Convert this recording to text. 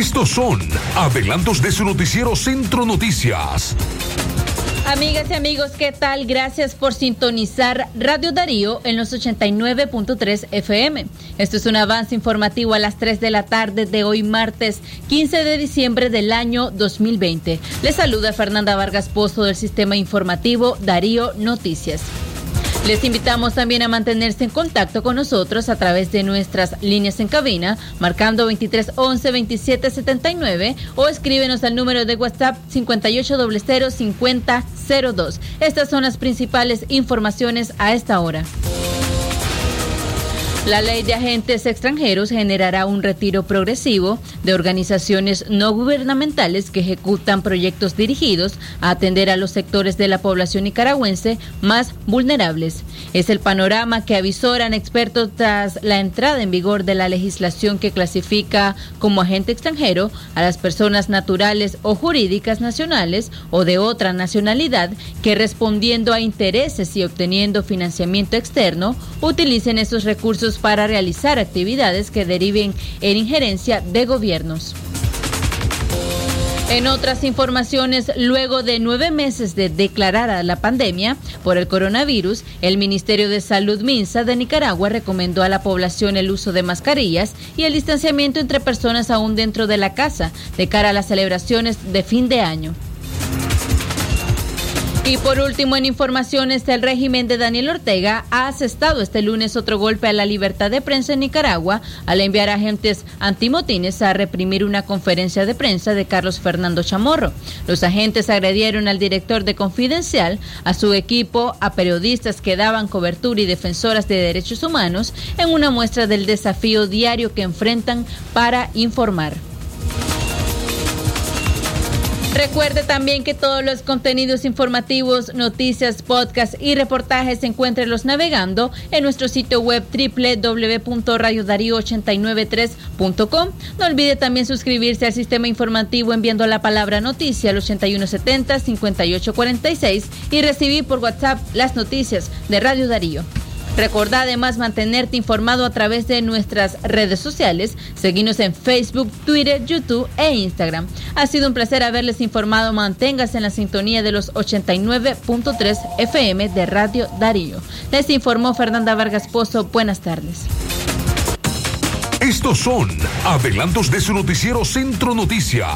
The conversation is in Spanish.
Estos son adelantos de su noticiero Centro Noticias. Amigas y amigos, ¿qué tal? Gracias por sintonizar Radio Darío en los 89.3 FM. Esto es un avance informativo a las 3 de la tarde de hoy martes 15 de diciembre del año 2020. Les saluda Fernanda Vargas Pozo del Sistema Informativo Darío Noticias. Les invitamos también a mantenerse en contacto con nosotros a través de nuestras líneas en cabina, marcando 23 11 27 79 o escríbenos al número de WhatsApp 5800 5002. Estas son las principales informaciones a esta hora. La ley de agentes extranjeros generará un retiro progresivo de organizaciones no gubernamentales que ejecutan proyectos dirigidos a atender a los sectores de la población nicaragüense más vulnerables. Es el panorama que avisoran expertos tras la entrada en vigor de la legislación que clasifica como agente extranjero a las personas naturales o jurídicas nacionales o de otra nacionalidad que respondiendo a intereses y obteniendo financiamiento externo utilicen esos recursos para realizar actividades que deriven en injerencia de gobiernos. En otras informaciones, luego de nueve meses de declarada la pandemia por el coronavirus, el Ministerio de Salud Minsa de Nicaragua recomendó a la población el uso de mascarillas y el distanciamiento entre personas aún dentro de la casa de cara a las celebraciones de fin de año. Y por último, en informaciones, el régimen de Daniel Ortega ha asestado este lunes otro golpe a la libertad de prensa en Nicaragua al enviar agentes antimotines a reprimir una conferencia de prensa de Carlos Fernando Chamorro. Los agentes agredieron al director de Confidencial, a su equipo, a periodistas que daban cobertura y defensoras de derechos humanos en una muestra del desafío diario que enfrentan para informar. Recuerde también que todos los contenidos informativos, noticias, podcasts y reportajes se encuentran los navegando en nuestro sitio web www.radiodarío893.com. No olvide también suscribirse al sistema informativo enviando la palabra noticia al 8170-5846 y recibir por WhatsApp las noticias de Radio Darío. Recordá además mantenerte informado a través de nuestras redes sociales. Seguimos en Facebook, Twitter, YouTube e Instagram. Ha sido un placer haberles informado. Manténgase en la sintonía de los 89.3 FM de Radio Darío. Les informó Fernanda Vargas Pozo. Buenas tardes. Estos son adelantos de su noticiero Centro Noticias.